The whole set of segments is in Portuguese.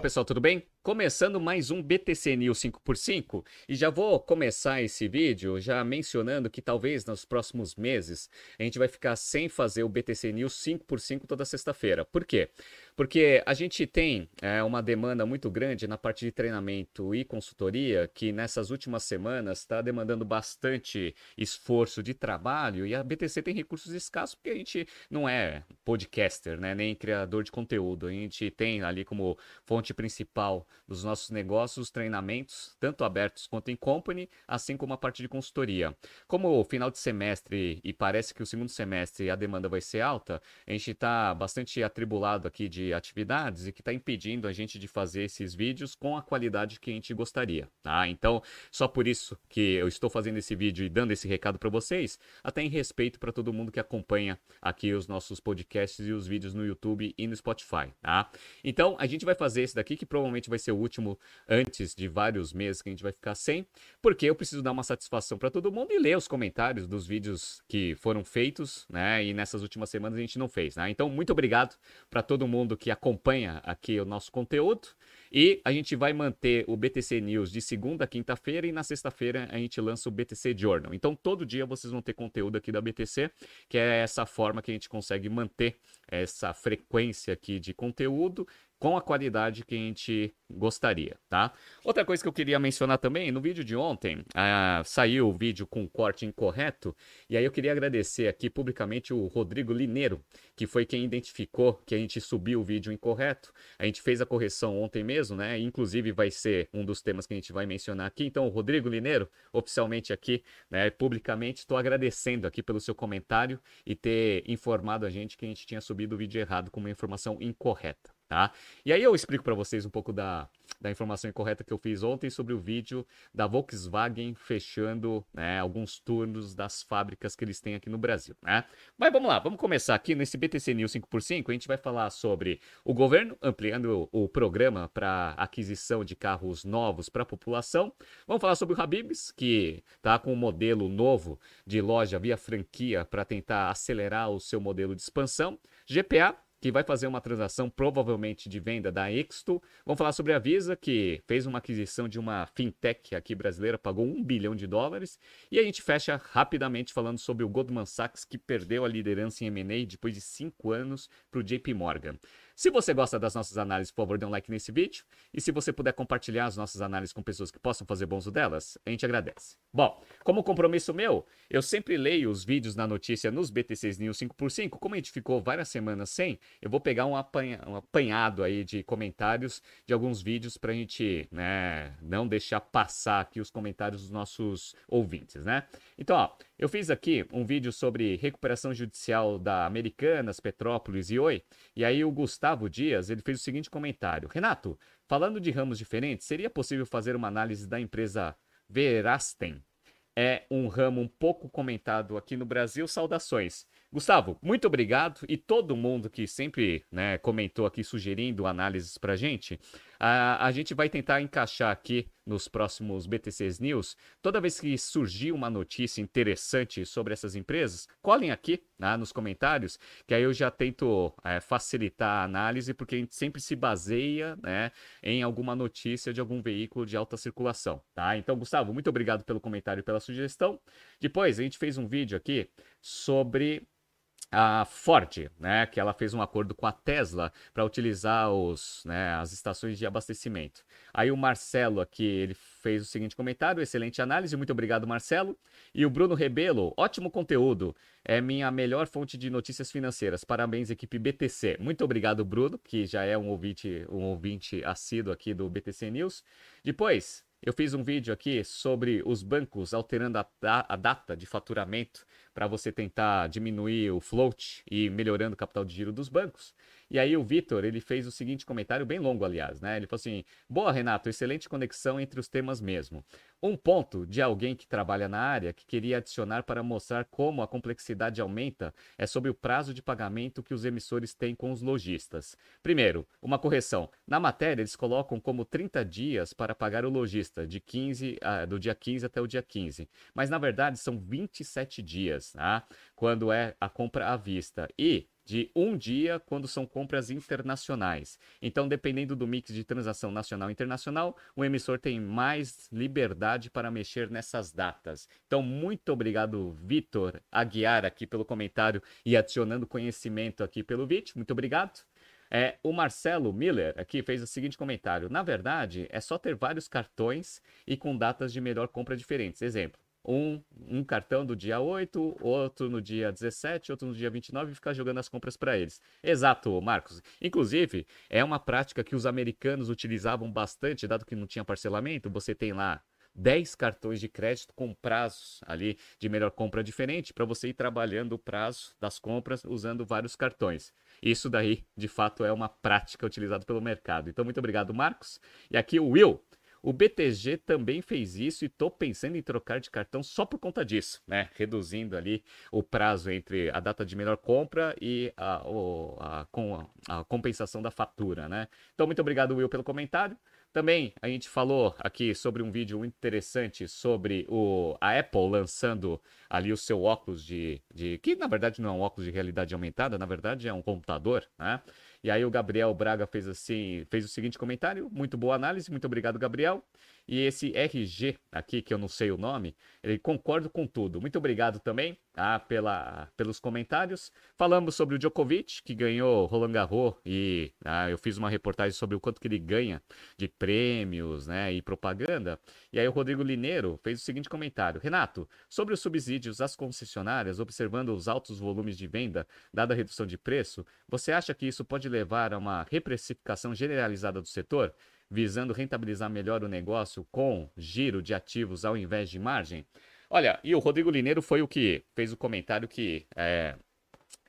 Pessoal, tudo bem? Começando mais um BTC News 5x5 e já vou começar esse vídeo já mencionando que talvez nos próximos meses a gente vai ficar sem fazer o BTC News 5x5 toda sexta-feira. Por quê? Porque a gente tem é, uma demanda muito grande na parte de treinamento e consultoria que nessas últimas semanas está demandando bastante esforço de trabalho e a BTC tem recursos escassos porque a gente não é podcaster, né, nem criador de conteúdo. A gente tem ali como fonte principal dos nossos negócios, treinamentos, tanto abertos quanto em company, assim como a parte de consultoria. Como o final de semestre e parece que o segundo semestre a demanda vai ser alta, a gente está bastante atribulado aqui de atividades e que está impedindo a gente de fazer esses vídeos com a qualidade que a gente gostaria, tá? Então, só por isso que eu estou fazendo esse vídeo e dando esse recado para vocês, até em respeito para todo mundo que acompanha aqui os nossos podcasts e os vídeos no YouTube e no Spotify, tá? Então, a gente vai fazer esse daqui que provavelmente vai ser o último antes de vários meses que a gente vai ficar sem, porque eu preciso dar uma satisfação para todo mundo e ler os comentários dos vídeos que foram feitos, né? E nessas últimas semanas a gente não fez, né? Então, muito obrigado para todo mundo que acompanha aqui o nosso conteúdo. E a gente vai manter o BTC News de segunda a quinta-feira e na sexta-feira a gente lança o BTC Journal. Então todo dia vocês vão ter conteúdo aqui da BTC, que é essa forma que a gente consegue manter essa frequência aqui de conteúdo com a qualidade que a gente gostaria, tá? Outra coisa que eu queria mencionar também, no vídeo de ontem, ah, saiu o vídeo com corte incorreto, e aí eu queria agradecer aqui publicamente o Rodrigo Lineiro, que foi quem identificou que a gente subiu o vídeo incorreto. A gente fez a correção ontem mesmo, né? Inclusive vai ser um dos temas que a gente vai mencionar aqui. Então, Rodrigo Lineiro, oficialmente aqui, né, publicamente, estou agradecendo aqui pelo seu comentário e ter informado a gente que a gente tinha subido o vídeo errado com uma informação incorreta tá? E aí eu explico para vocês um pouco da, da informação incorreta que eu fiz ontem sobre o vídeo da Volkswagen fechando né, alguns turnos das fábricas que eles têm aqui no Brasil, né? Mas vamos lá, vamos começar aqui nesse BTC News 5x5, a gente vai falar sobre o governo ampliando o, o programa para aquisição de carros novos para a população. Vamos falar sobre o Habibs, que está com um modelo novo de loja via franquia para tentar acelerar o seu modelo de expansão. GPA, que vai fazer uma transação provavelmente de venda da Exto. Vamos falar sobre a Visa, que fez uma aquisição de uma fintech aqui brasileira, pagou um bilhão de dólares. E a gente fecha rapidamente falando sobre o Goldman Sachs, que perdeu a liderança em M&A depois de cinco anos para o JP Morgan. Se você gosta das nossas análises, por favor, dê um like nesse vídeo. E se você puder compartilhar as nossas análises com pessoas que possam fazer bom uso delas, a gente agradece. Bom, como compromisso meu, eu sempre leio os vídeos na notícia nos BTCs News 5x5. Como a gente ficou várias semanas sem, eu vou pegar um, apanha, um apanhado aí de comentários de alguns vídeos para a gente né, não deixar passar aqui os comentários dos nossos ouvintes, né? Então, ó, eu fiz aqui um vídeo sobre recuperação judicial da Americanas, Petrópolis e Oi, e aí o Gustavo Dias, ele fez o seguinte comentário: Renato, falando de ramos diferentes, seria possível fazer uma análise da empresa Verasten? É um ramo um pouco comentado aqui no Brasil. Saudações. Gustavo, muito obrigado e todo mundo que sempre né, comentou aqui sugerindo análises para gente. A, a gente vai tentar encaixar aqui nos próximos BTCs News. Toda vez que surgir uma notícia interessante sobre essas empresas, colhem aqui né, nos comentários, que aí eu já tento é, facilitar a análise, porque a gente sempre se baseia né, em alguma notícia de algum veículo de alta circulação. Tá? Então, Gustavo, muito obrigado pelo comentário e pela sugestão. Depois, a gente fez um vídeo aqui sobre a Ford, né, que ela fez um acordo com a Tesla para utilizar os, né, as estações de abastecimento. Aí o Marcelo aqui, ele fez o seguinte comentário, excelente análise, muito obrigado Marcelo. E o Bruno Rebelo, ótimo conteúdo, é minha melhor fonte de notícias financeiras. Parabéns equipe BTC. Muito obrigado Bruno, que já é um ouvinte, um ouvinte assíduo aqui do BTC News. Depois, eu fiz um vídeo aqui sobre os bancos alterando a, a data de faturamento para você tentar diminuir o float e melhorando o capital de giro dos bancos. E aí o Vitor, ele fez o seguinte comentário, bem longo, aliás, né? Ele falou assim: Boa, Renato, excelente conexão entre os temas mesmo. Um ponto de alguém que trabalha na área que queria adicionar para mostrar como a complexidade aumenta é sobre o prazo de pagamento que os emissores têm com os lojistas. Primeiro, uma correção. Na matéria, eles colocam como 30 dias para pagar o lojista, de 15, uh, do dia 15 até o dia 15. Mas na verdade são 27 dias, tá? quando é a compra à vista. E de um dia quando são compras internacionais. Então, dependendo do mix de transação nacional e internacional, o emissor tem mais liberdade para mexer nessas datas. Então, muito obrigado, Vitor Aguiar, aqui pelo comentário e adicionando conhecimento aqui pelo vídeo. Muito obrigado. É, o Marcelo Miller aqui fez o seguinte comentário: Na verdade, é só ter vários cartões e com datas de melhor compra diferentes. Exemplo: um, um cartão do dia 8, outro no dia 17, outro no dia 29 e ficar jogando as compras para eles. Exato, Marcos. Inclusive, é uma prática que os americanos utilizavam bastante, dado que não tinha parcelamento. Você tem lá 10 cartões de crédito com prazos ali de melhor compra diferente para você ir trabalhando o prazo das compras usando vários cartões. Isso daí, de fato, é uma prática utilizada pelo mercado. Então, muito obrigado, Marcos. E aqui o Will. O BTG também fez isso e estou pensando em trocar de cartão só por conta disso, né? Reduzindo ali o prazo entre a data de melhor compra e a, a, a, a compensação da fatura, né? Então, muito obrigado, Will, pelo comentário. Também a gente falou aqui sobre um vídeo interessante sobre o, a Apple lançando ali o seu óculos de, de. que na verdade não é um óculos de realidade aumentada, na verdade é um computador, né? E aí o Gabriel Braga fez assim, fez o seguinte comentário, muito boa análise, muito obrigado, Gabriel. E esse RG aqui, que eu não sei o nome, ele concordo com tudo. Muito obrigado também tá, pela, pelos comentários. Falamos sobre o Djokovic, que ganhou Roland Garros, e ah, eu fiz uma reportagem sobre o quanto que ele ganha de prêmios né, e propaganda. E aí o Rodrigo Lineiro fez o seguinte comentário. Renato, sobre os subsídios às concessionárias, observando os altos volumes de venda, dada a redução de preço, você acha que isso pode levar a uma reprecificação generalizada do setor? Visando rentabilizar melhor o negócio com giro de ativos ao invés de margem? Olha, e o Rodrigo Lineiro foi o que fez o comentário que é,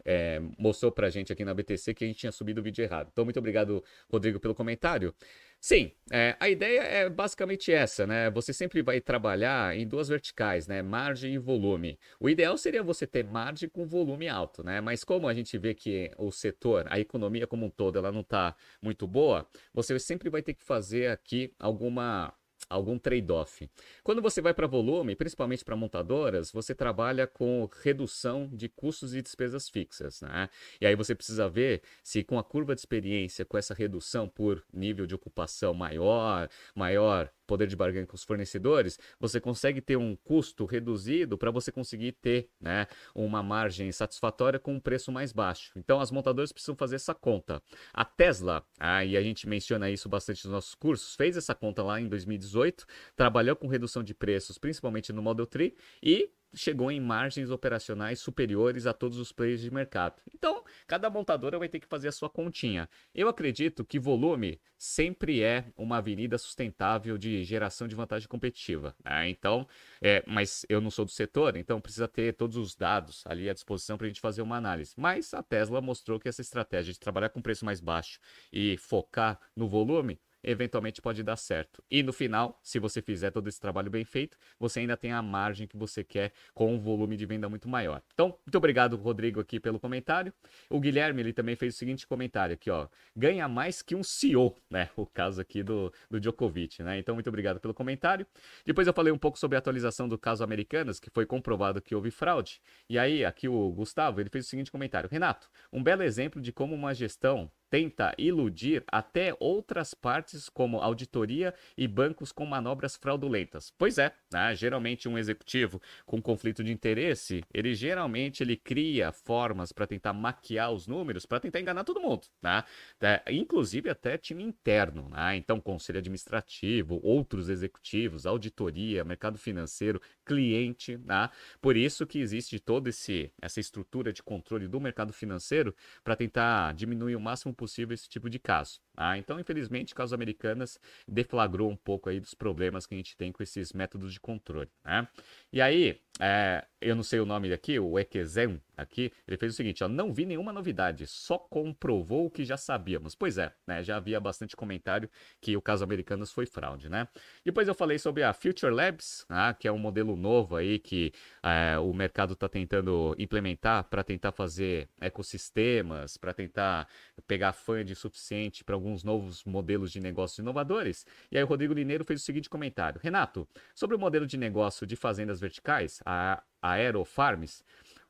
é, mostrou pra gente aqui na BTC que a gente tinha subido o vídeo errado. Então, muito obrigado, Rodrigo, pelo comentário. Sim, é, a ideia é basicamente essa, né? Você sempre vai trabalhar em duas verticais, né? Margem e volume. O ideal seria você ter margem com volume alto, né? Mas como a gente vê que o setor, a economia como um todo, ela não está muito boa, você sempre vai ter que fazer aqui alguma algum trade-off. Quando você vai para volume, principalmente para montadoras, você trabalha com redução de custos e despesas fixas, né? E aí você precisa ver se com a curva de experiência, com essa redução por nível de ocupação maior, maior poder de barganha com os fornecedores, você consegue ter um custo reduzido para você conseguir ter né, uma margem satisfatória com um preço mais baixo. Então, as montadoras precisam fazer essa conta. A Tesla, ah, e a gente menciona isso bastante nos nossos cursos, fez essa conta lá em 2018, trabalhou com redução de preços, principalmente no Model 3, e chegou em margens operacionais superiores a todos os players de mercado. Então, cada montadora vai ter que fazer a sua continha. Eu acredito que volume sempre é uma avenida sustentável de geração de vantagem competitiva. Né? Então, é, mas eu não sou do setor, então precisa ter todos os dados ali à disposição para a gente fazer uma análise. Mas a Tesla mostrou que essa estratégia de trabalhar com preço mais baixo e focar no volume eventualmente pode dar certo. E no final, se você fizer todo esse trabalho bem feito, você ainda tem a margem que você quer com um volume de venda muito maior. Então, muito obrigado, Rodrigo, aqui pelo comentário. O Guilherme, ele também fez o seguinte comentário aqui, ó. Ganha mais que um CEO, né? O caso aqui do, do Djokovic, né? Então, muito obrigado pelo comentário. Depois eu falei um pouco sobre a atualização do caso Americanas, que foi comprovado que houve fraude. E aí, aqui o Gustavo, ele fez o seguinte comentário. Renato, um belo exemplo de como uma gestão tenta iludir até outras partes, como auditoria e bancos com manobras fraudulentas. Pois é, né? geralmente um executivo com conflito de interesse, ele geralmente ele cria formas para tentar maquiar os números, para tentar enganar todo mundo, né? É, inclusive até time interno, né? então conselho administrativo, outros executivos, auditoria, mercado financeiro, cliente, né? por isso que existe toda essa estrutura de controle do mercado financeiro para tentar diminuir o máximo possível esse tipo de caso. Ah, então, infelizmente, casos americanas deflagrou um pouco aí dos problemas que a gente tem com esses métodos de controle. Né? E aí, é, eu não sei o nome aqui, o Ekezen aqui, ele fez o seguinte, ó, não vi nenhuma novidade, só comprovou o que já sabíamos. Pois é, né, já havia bastante comentário que o caso americanas foi fraude, né? Depois eu falei sobre a Future Labs, né, que é um modelo novo aí que é, o mercado está tentando implementar para tentar fazer ecossistemas, para tentar pegar de suficiente para alguns novos modelos de negócios inovadores. E aí o Rodrigo Lineiro fez o seguinte comentário. Renato, sobre o modelo de negócio de fazendas verticais, a Aerofarms,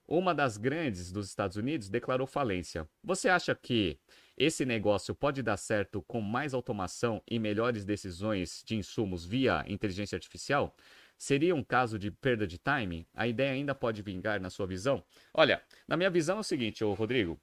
uma das grandes dos Estados Unidos declarou falência. Você acha que esse negócio pode dar certo com mais automação e melhores decisões de insumos via inteligência artificial? Seria um caso de perda de timing? A ideia ainda pode vingar na sua visão? Olha, na minha visão é o seguinte, ô Rodrigo.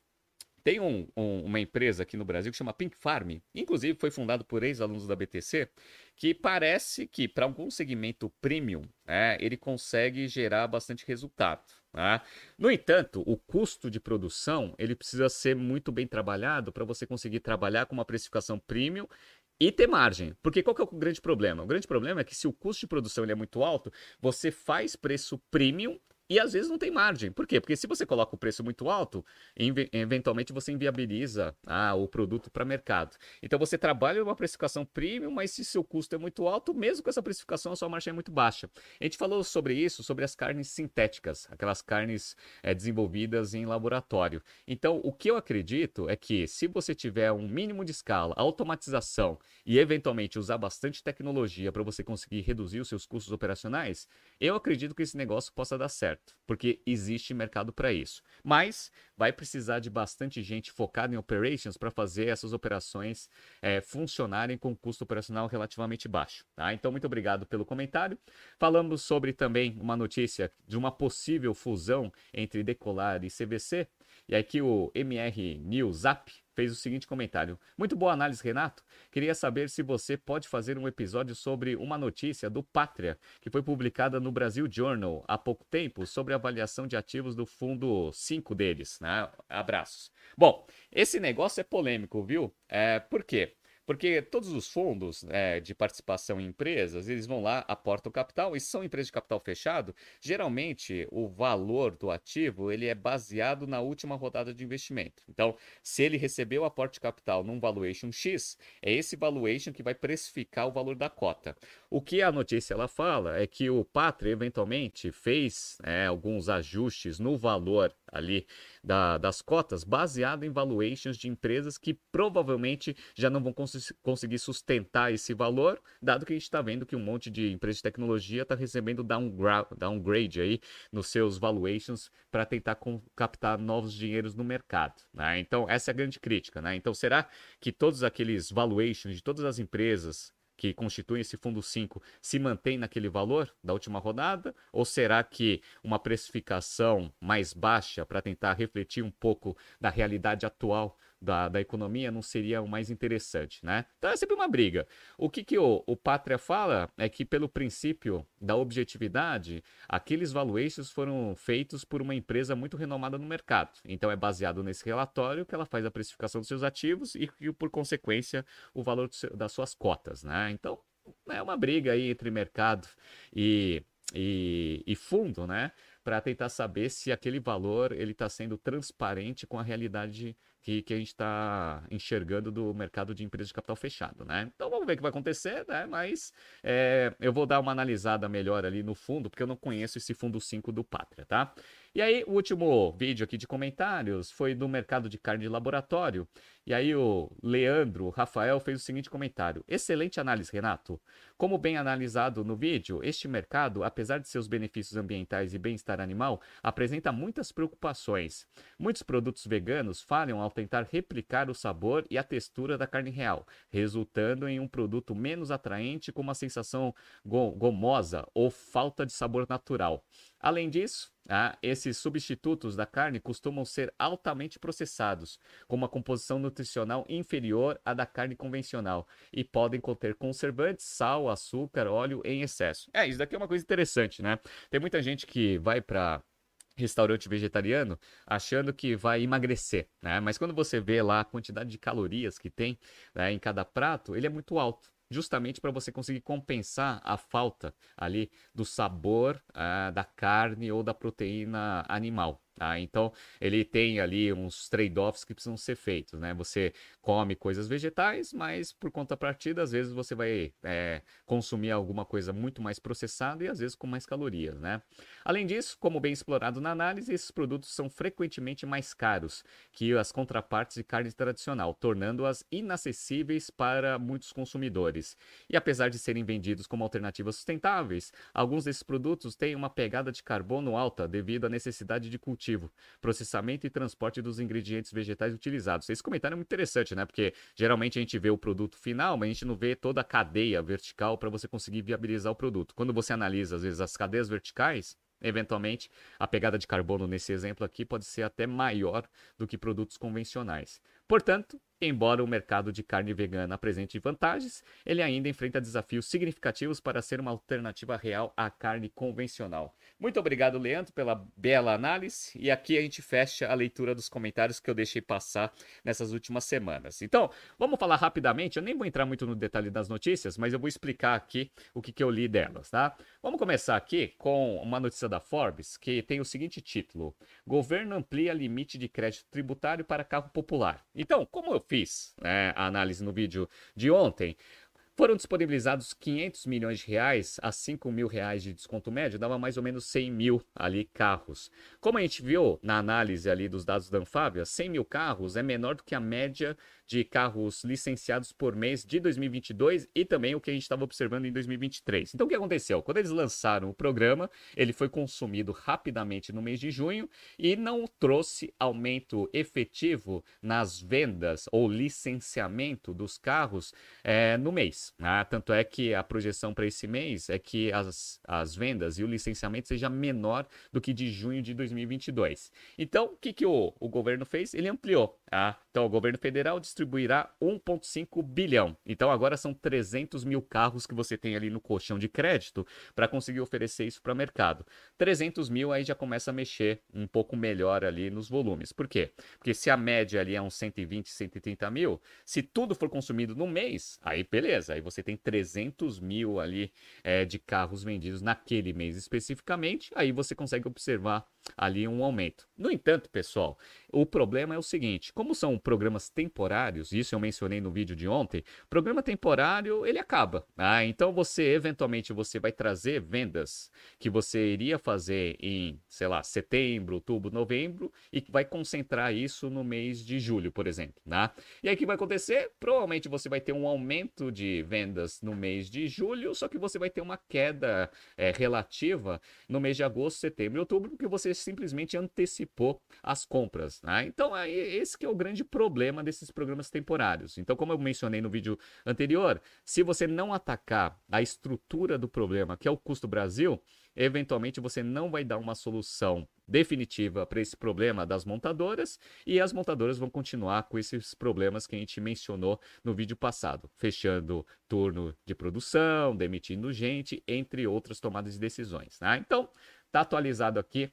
Tem um, um, uma empresa aqui no Brasil que chama Pink Farm, inclusive foi fundado por ex-alunos da BTC, que parece que para algum segmento premium, é, ele consegue gerar bastante resultado. Né? No entanto, o custo de produção ele precisa ser muito bem trabalhado para você conseguir trabalhar com uma precificação premium e ter margem. Porque qual que é o grande problema? O grande problema é que se o custo de produção ele é muito alto, você faz preço premium e às vezes não tem margem. Por quê? Porque se você coloca o preço muito alto, eventualmente você inviabiliza ah, o produto para mercado. Então você trabalha uma precificação premium, mas se seu custo é muito alto, mesmo com essa precificação, a sua margem é muito baixa. A gente falou sobre isso, sobre as carnes sintéticas, aquelas carnes é, desenvolvidas em laboratório. Então, o que eu acredito é que se você tiver um mínimo de escala, automatização e eventualmente usar bastante tecnologia para você conseguir reduzir os seus custos operacionais, eu acredito que esse negócio possa dar certo certo, porque existe mercado para isso. Mas vai precisar de bastante gente focada em operations para fazer essas operações é, funcionarem com custo operacional relativamente baixo. Tá? Então, muito obrigado pelo comentário. Falamos sobre também uma notícia de uma possível fusão entre Decolar e CVC. E aqui o MR News App fez o seguinte comentário: Muito boa análise, Renato. Queria saber se você pode fazer um episódio sobre uma notícia do Pátria, que foi publicada no Brasil Journal há pouco tempo, sobre a avaliação de ativos do fundo 5 deles. Né? Abraços. Bom, esse negócio é polêmico, viu? É, por quê? Porque todos os fundos é, de participação em empresas, eles vão lá, aportam capital, e são empresas de capital fechado, geralmente o valor do ativo ele é baseado na última rodada de investimento. Então, se ele recebeu aporte de capital num valuation X, é esse valuation que vai precificar o valor da cota. O que a notícia ela fala é que o Pátria eventualmente fez é, alguns ajustes no valor ali da, das cotas baseado em valuations de empresas que provavelmente já não vão cons conseguir sustentar esse valor, dado que a gente está vendo que um monte de empresas de tecnologia está recebendo downgrade aí nos seus valuations para tentar captar novos dinheiros no mercado. Né? Então, essa é a grande crítica. Né? Então, será que todos aqueles valuations de todas as empresas que constituem esse fundo 5 se mantém naquele valor da última rodada? Ou será que uma precificação mais baixa para tentar refletir um pouco da realidade atual da, da economia não seria o mais interessante, né? Então é sempre uma briga. O que, que o, o Pátria fala é que, pelo princípio da objetividade, aqueles valuations foram feitos por uma empresa muito renomada no mercado. Então é baseado nesse relatório que ela faz a precificação dos seus ativos e, e por consequência, o valor seu, das suas cotas, né? Então é uma briga aí entre mercado e, e, e fundo, né? Para tentar saber se aquele valor ele está sendo transparente com a realidade que, que a gente está enxergando do mercado de empresas de capital fechado, né? Então vamos ver o que vai acontecer, né? Mas é, eu vou dar uma analisada melhor ali no fundo, porque eu não conheço esse fundo 5 do Pátria, tá? E aí, o último vídeo aqui de comentários foi do mercado de carne de laboratório. E aí, o Leandro Rafael fez o seguinte comentário: Excelente análise, Renato. Como bem analisado no vídeo, este mercado, apesar de seus benefícios ambientais e bem-estar animal, apresenta muitas preocupações. Muitos produtos veganos falham ao tentar replicar o sabor e a textura da carne real, resultando em um produto menos atraente com uma sensação gomosa ou falta de sabor natural. Além disso, ah, esses substitutos da carne costumam ser altamente processados, com uma composição nutricional inferior à da carne convencional, e podem conter conservantes, sal, açúcar, óleo em excesso. É, isso daqui é uma coisa interessante, né? Tem muita gente que vai para restaurante vegetariano achando que vai emagrecer, né? Mas quando você vê lá a quantidade de calorias que tem né, em cada prato, ele é muito alto justamente para você conseguir compensar a falta ali do sabor uh, da carne ou da proteína animal. Tá? Então, ele tem ali uns trade-offs que precisam ser feitos, né? Você come coisas vegetais, mas por conta partida, às vezes você vai é, consumir alguma coisa muito mais processada e às vezes com mais calorias, né? Além disso, como bem explorado na análise, esses produtos são frequentemente mais caros que as contrapartes de carne tradicional, tornando-as inacessíveis para muitos consumidores. E apesar de serem vendidos como alternativas sustentáveis, alguns desses produtos têm uma pegada de carbono alta devido à necessidade de cultivo processamento e transporte dos ingredientes vegetais utilizados. Esse comentário é muito interessante, né? Porque geralmente a gente vê o produto final, mas a gente não vê toda a cadeia vertical para você conseguir viabilizar o produto. Quando você analisa, às vezes, as cadeias verticais, Eventualmente, a pegada de carbono nesse exemplo aqui pode ser até maior do que produtos convencionais. Portanto, embora o mercado de carne vegana apresente vantagens, ele ainda enfrenta desafios significativos para ser uma alternativa real à carne convencional. Muito obrigado, Leandro, pela bela análise. E aqui a gente fecha a leitura dos comentários que eu deixei passar nessas últimas semanas. Então, vamos falar rapidamente. Eu nem vou entrar muito no detalhe das notícias, mas eu vou explicar aqui o que, que eu li delas, tá? Vamos começar aqui com uma notícia da Forbes que tem o seguinte título: Governo amplia limite de crédito tributário para carro popular. Então, como eu fiz né, a análise no vídeo de ontem, foram disponibilizados 500 milhões de reais a 5 mil reais de desconto médio, dava mais ou menos 100 mil ali carros. Como a gente viu na análise ali dos dados da Anfávia, 100 mil carros é menor do que a média de carros licenciados por mês de 2022 e também o que a gente estava observando em 2023. Então, o que aconteceu? Quando eles lançaram o programa, ele foi consumido rapidamente no mês de junho e não trouxe aumento efetivo nas vendas ou licenciamento dos carros é, no mês. Né? Tanto é que a projeção para esse mês é que as, as vendas e o licenciamento seja menor do que de junho de 2022. Então, o que, que o, o governo fez? Ele ampliou. Tá? Então, o governo federal distribuirá 1,5 bilhão. Então agora são 300 mil carros que você tem ali no colchão de crédito para conseguir oferecer isso para o mercado. 300 mil aí já começa a mexer um pouco melhor ali nos volumes. Por quê? Porque se a média ali é uns 120, 130 mil, se tudo for consumido no mês, aí beleza, aí você tem 300 mil ali é, de carros vendidos naquele mês especificamente, aí você consegue observar ali um aumento. No entanto, pessoal, o problema é o seguinte: como são programas temporários, isso eu mencionei no vídeo de ontem, programa temporário ele acaba. Ah, então você eventualmente você vai trazer vendas que você iria fazer em, sei lá, setembro, outubro, novembro e vai concentrar isso no mês de julho, por exemplo, né? E aí o que vai acontecer? Provavelmente você vai ter um aumento de vendas no mês de julho, só que você vai ter uma queda é, relativa no mês de agosto, setembro e outubro, porque você simplesmente antecipou as compras. Né? Então, é esse que é o grande problema desses programas temporários. Então, como eu mencionei no vídeo anterior, se você não atacar a estrutura do problema, que é o custo Brasil, eventualmente você não vai dar uma solução definitiva para esse problema das montadoras e as montadoras vão continuar com esses problemas que a gente mencionou no vídeo passado, fechando turno de produção, demitindo gente, entre outras tomadas de decisões. Né? Então, está atualizado aqui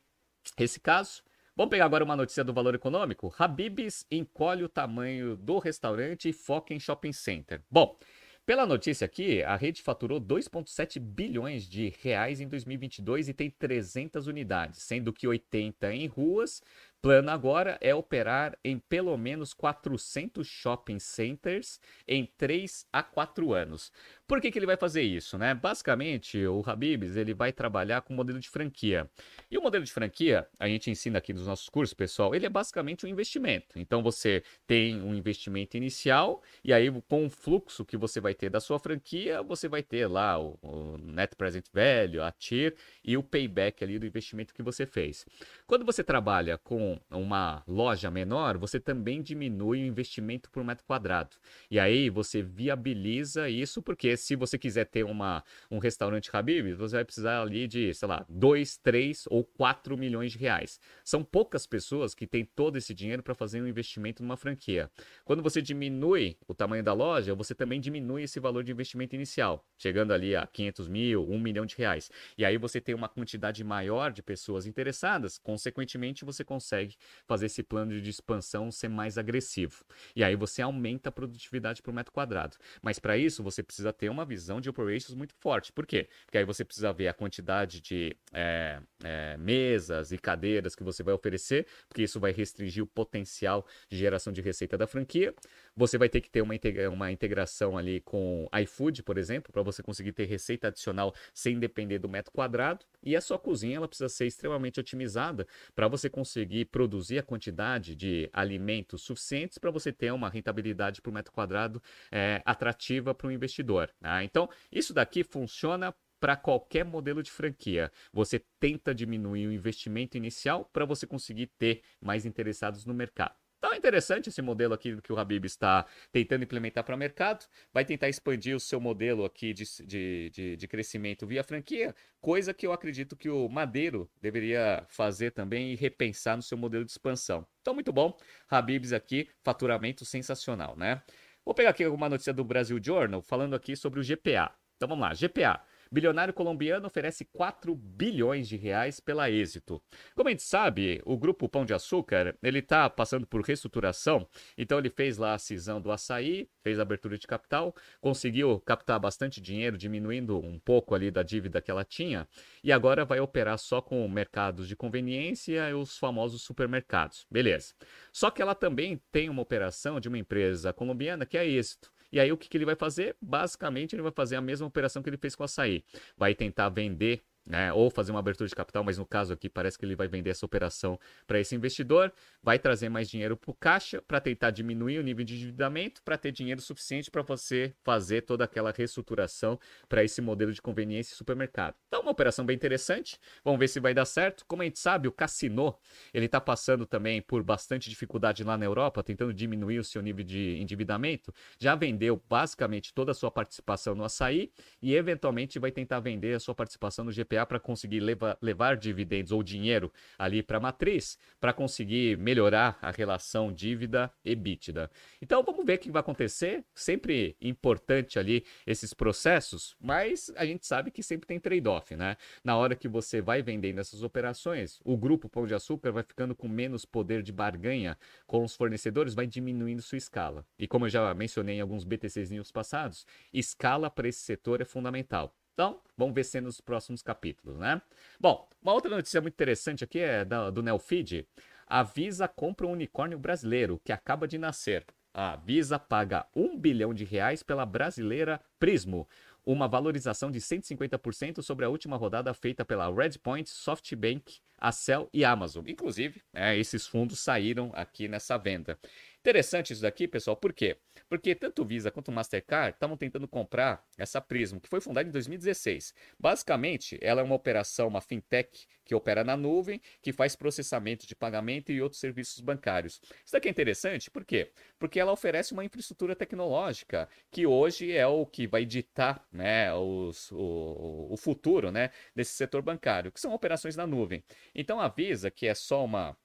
esse caso. Vamos pegar agora uma notícia do valor econômico. Habibs encolhe o tamanho do restaurante e foca em shopping center. Bom, pela notícia aqui, a rede faturou 2,7 bilhões de reais em 2022 e tem 300 unidades, sendo que 80 em ruas, plano agora é operar em pelo menos 400 shopping centers em 3 a 4 anos. Por que, que ele vai fazer isso? Né? Basicamente, o Habibs ele vai trabalhar com modelo de franquia. E o modelo de franquia, a gente ensina aqui nos nossos cursos, pessoal, ele é basicamente um investimento. Então você tem um investimento inicial e aí com o fluxo que você vai ter da sua franquia, você vai ter lá o, o net present value, a TIR e o payback ali do investimento que você fez. Quando você trabalha com uma loja menor, você também diminui o investimento por metro quadrado. E aí você viabiliza isso, porque se você quiser ter uma, um restaurante Habib, você vai precisar ali de, sei lá, 2, 3 ou 4 milhões de reais. São poucas pessoas que têm todo esse dinheiro para fazer um investimento numa franquia. Quando você diminui o tamanho da loja, você também diminui esse valor de investimento inicial, chegando ali a 500 mil, 1 milhão de reais. E aí você tem uma quantidade maior de pessoas interessadas, consequentemente você consegue consegue fazer esse plano de expansão ser mais agressivo. E aí você aumenta a produtividade por metro quadrado. Mas para isso você precisa ter uma visão de operations muito forte. Por quê? Porque aí você precisa ver a quantidade de é, é, mesas e cadeiras que você vai oferecer, porque isso vai restringir o potencial de geração de receita da franquia. Você vai ter que ter uma, integra uma integração ali com iFood, por exemplo, para você conseguir ter receita adicional sem depender do metro quadrado. E a sua cozinha ela precisa ser extremamente otimizada para você conseguir produzir a quantidade de alimentos suficientes para você ter uma rentabilidade por metro quadrado é, atrativa para o investidor. Tá? Então, isso daqui funciona para qualquer modelo de franquia. Você tenta diminuir o investimento inicial para você conseguir ter mais interessados no mercado. Então é interessante esse modelo aqui que o Habib está tentando implementar para o mercado. Vai tentar expandir o seu modelo aqui de, de, de, de, crescimento via franquia, coisa que eu acredito que o Madeiro deveria fazer também e repensar no seu modelo de expansão. Então, muito bom. Habibs aqui, faturamento sensacional, né? Vou pegar aqui alguma notícia do Brasil Journal falando aqui sobre o GPA. Então vamos lá, GPA. Bilionário colombiano oferece 4 bilhões de reais pela êxito. Como a gente sabe, o grupo Pão de Açúcar, ele está passando por reestruturação, então ele fez lá a cisão do açaí, fez a abertura de capital, conseguiu captar bastante dinheiro, diminuindo um pouco ali da dívida que ela tinha, e agora vai operar só com mercados de conveniência e os famosos supermercados. Beleza. Só que ela também tem uma operação de uma empresa colombiana que é êxito. E aí o que, que ele vai fazer? Basicamente, ele vai fazer a mesma operação que ele fez com o açaí. Vai tentar vender né, ou fazer uma abertura de capital, mas no caso aqui parece que ele vai vender essa operação para esse investidor, vai trazer mais dinheiro para o caixa para tentar diminuir o nível de endividamento, para ter dinheiro suficiente para você fazer toda aquela reestruturação para esse modelo de conveniência e supermercado. Então, uma operação bem interessante, vamos ver se vai dar certo. Como a gente sabe, o Cassino ele está passando também por bastante dificuldade lá na Europa, tentando diminuir o seu nível de endividamento, já vendeu basicamente toda a sua participação no açaí e eventualmente vai tentar vender a sua participação no GP PA para conseguir levar, levar dividendos ou dinheiro ali para a matriz, para conseguir melhorar a relação dívida-EBITDA. Então vamos ver o que vai acontecer. Sempre importante ali esses processos, mas a gente sabe que sempre tem trade-off, né? Na hora que você vai vendendo essas operações, o grupo Pão de Açúcar vai ficando com menos poder de barganha com os fornecedores, vai diminuindo sua escala. E como eu já mencionei em alguns BTCs passados, escala para esse setor é fundamental. Então, vamos ver se nos próximos capítulos, né? Bom, uma outra notícia muito interessante aqui é da, do Neofeed. A Visa compra um unicórnio brasileiro que acaba de nascer. A Visa paga um bilhão de reais pela brasileira Prismo, uma valorização de 150% sobre a última rodada feita pela Redpoint, SoftBank, Acel e Amazon. Inclusive, é, esses fundos saíram aqui nessa venda. Interessante isso daqui, pessoal, por quê? Porque tanto Visa quanto o Mastercard estavam tentando comprar essa Prismo, que foi fundada em 2016. Basicamente, ela é uma operação, uma fintech que opera na nuvem, que faz processamento de pagamento e outros serviços bancários. Isso daqui é interessante, por quê? Porque ela oferece uma infraestrutura tecnológica que hoje é o que vai ditar né, os, o, o futuro né, desse setor bancário, que são operações na nuvem. Então a Visa, que é só uma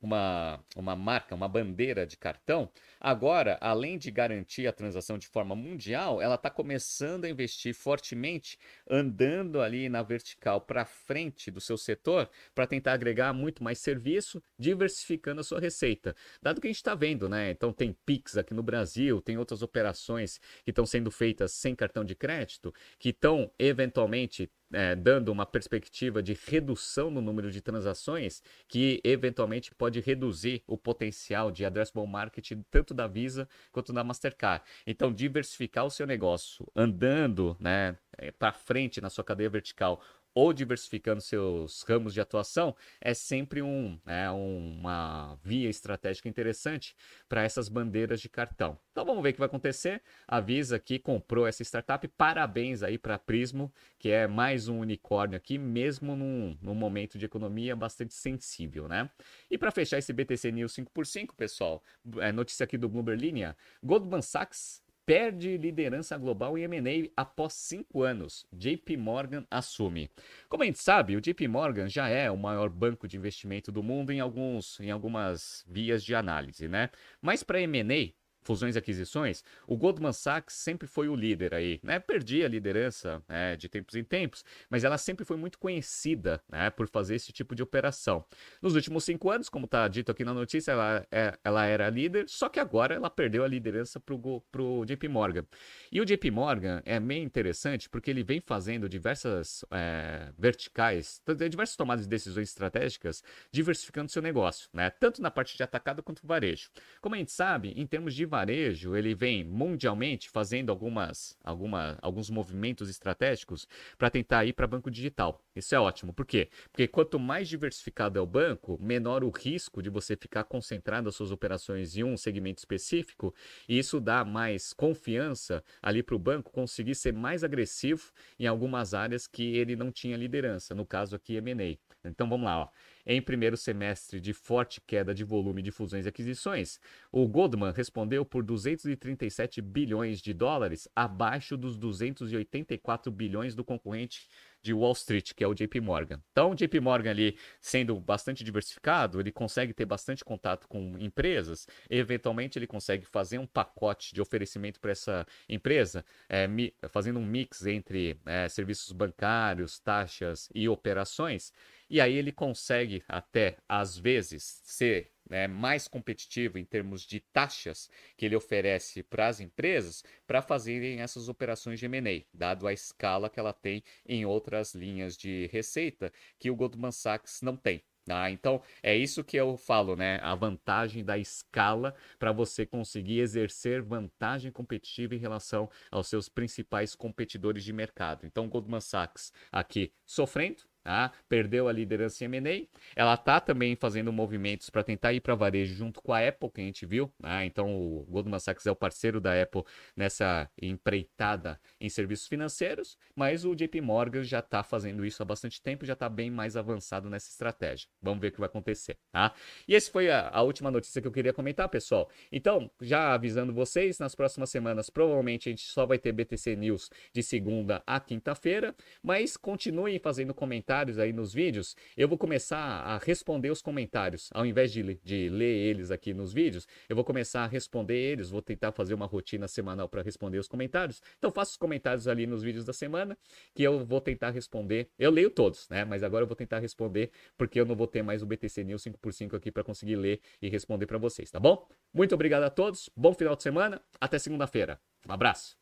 uma, uma marca, uma bandeira de cartão, agora, além de garantir a transação de forma mundial, ela está começando a investir fortemente, andando ali na vertical para frente do seu setor, para tentar agregar muito mais serviço, diversificando a sua receita. Dado que a gente está vendo, né? Então tem Pix aqui no Brasil, tem outras operações que estão sendo feitas sem cartão de crédito, que estão eventualmente é, dando uma perspectiva de redução no número de transações, que eventualmente pode reduzir o potencial de addressable market tanto da Visa quanto da Mastercard. Então, diversificar o seu negócio andando né, é, para frente na sua cadeia vertical ou diversificando seus ramos de atuação é sempre um, é, uma via estratégica interessante para essas bandeiras de cartão. Então vamos ver o que vai acontecer. A Visa aqui comprou essa startup. Parabéns aí para Prismo, que é mais um unicórnio aqui, mesmo num, num momento de economia bastante sensível, né? E para fechar esse BTC News 5x5, pessoal, é notícia aqui do Bloomberg Linha, Goldman Sachs perde liderança global em M&A após cinco anos. JP Morgan assume. Como a gente sabe, o JP Morgan já é o maior banco de investimento do mundo em, alguns, em algumas vias de análise, né? Mas para M&A, fusões e aquisições, o Goldman Sachs sempre foi o líder aí, né? Perdia a liderança né, de tempos em tempos, mas ela sempre foi muito conhecida né, por fazer esse tipo de operação. Nos últimos cinco anos, como está dito aqui na notícia, ela, é, ela era líder, só que agora ela perdeu a liderança para o JP Morgan. E o JP Morgan é meio interessante porque ele vem fazendo diversas é, verticais, diversas tomadas de decisões estratégicas, diversificando seu negócio, né? tanto na parte de atacado quanto varejo. Como a gente sabe, em termos de varejo, varejo ele vem mundialmente fazendo algumas, alguma, alguns movimentos estratégicos para tentar ir para banco digital. Isso é ótimo. Por quê? Porque quanto mais diversificado é o banco, menor o risco de você ficar concentrado as suas operações em um segmento específico, e isso dá mais confiança ali para o banco conseguir ser mais agressivo em algumas áreas que ele não tinha liderança, no caso aqui M&A. Então vamos lá, ó em primeiro semestre de forte queda de volume de fusões e aquisições. O Goldman respondeu por 237 bilhões de dólares, abaixo dos 284 bilhões do concorrente de Wall Street, que é o JP Morgan. Então, o JP Morgan ali, sendo bastante diversificado, ele consegue ter bastante contato com empresas, eventualmente ele consegue fazer um pacote de oferecimento para essa empresa, é, mi, fazendo um mix entre é, serviços bancários, taxas e operações, e aí ele consegue até, às vezes, ser né, mais competitivo em termos de taxas que ele oferece para as empresas para fazerem essas operações de M&A, dado a escala que ela tem em outras linhas de receita que o Goldman Sachs não tem. Tá? Então, é isso que eu falo, né? A vantagem da escala para você conseguir exercer vantagem competitiva em relação aos seus principais competidores de mercado. Então, Goldman Sachs aqui sofrendo, Tá? Perdeu a liderança em M&A. Ela tá também fazendo movimentos para tentar ir para varejo junto com a Apple, que a gente viu. Tá? Então o Goldman Sachs é o parceiro da Apple nessa empreitada em serviços financeiros, mas o JP Morgan já está fazendo isso há bastante tempo, já está bem mais avançado nessa estratégia. Vamos ver o que vai acontecer. Tá? E esse foi a, a última notícia que eu queria comentar, pessoal. Então, já avisando vocês, nas próximas semanas provavelmente a gente só vai ter BTC News de segunda a quinta-feira, mas continuem fazendo comentários comentários aí nos vídeos, eu vou começar a responder os comentários. Ao invés de, de ler eles aqui nos vídeos, eu vou começar a responder eles. Vou tentar fazer uma rotina semanal para responder os comentários. Então, faça os comentários ali nos vídeos da semana que eu vou tentar responder. Eu leio todos, né? Mas agora eu vou tentar responder porque eu não vou ter mais o BTC News 5x5 aqui para conseguir ler e responder para vocês, tá bom? Muito obrigado a todos. Bom final de semana. Até segunda-feira. Um abraço.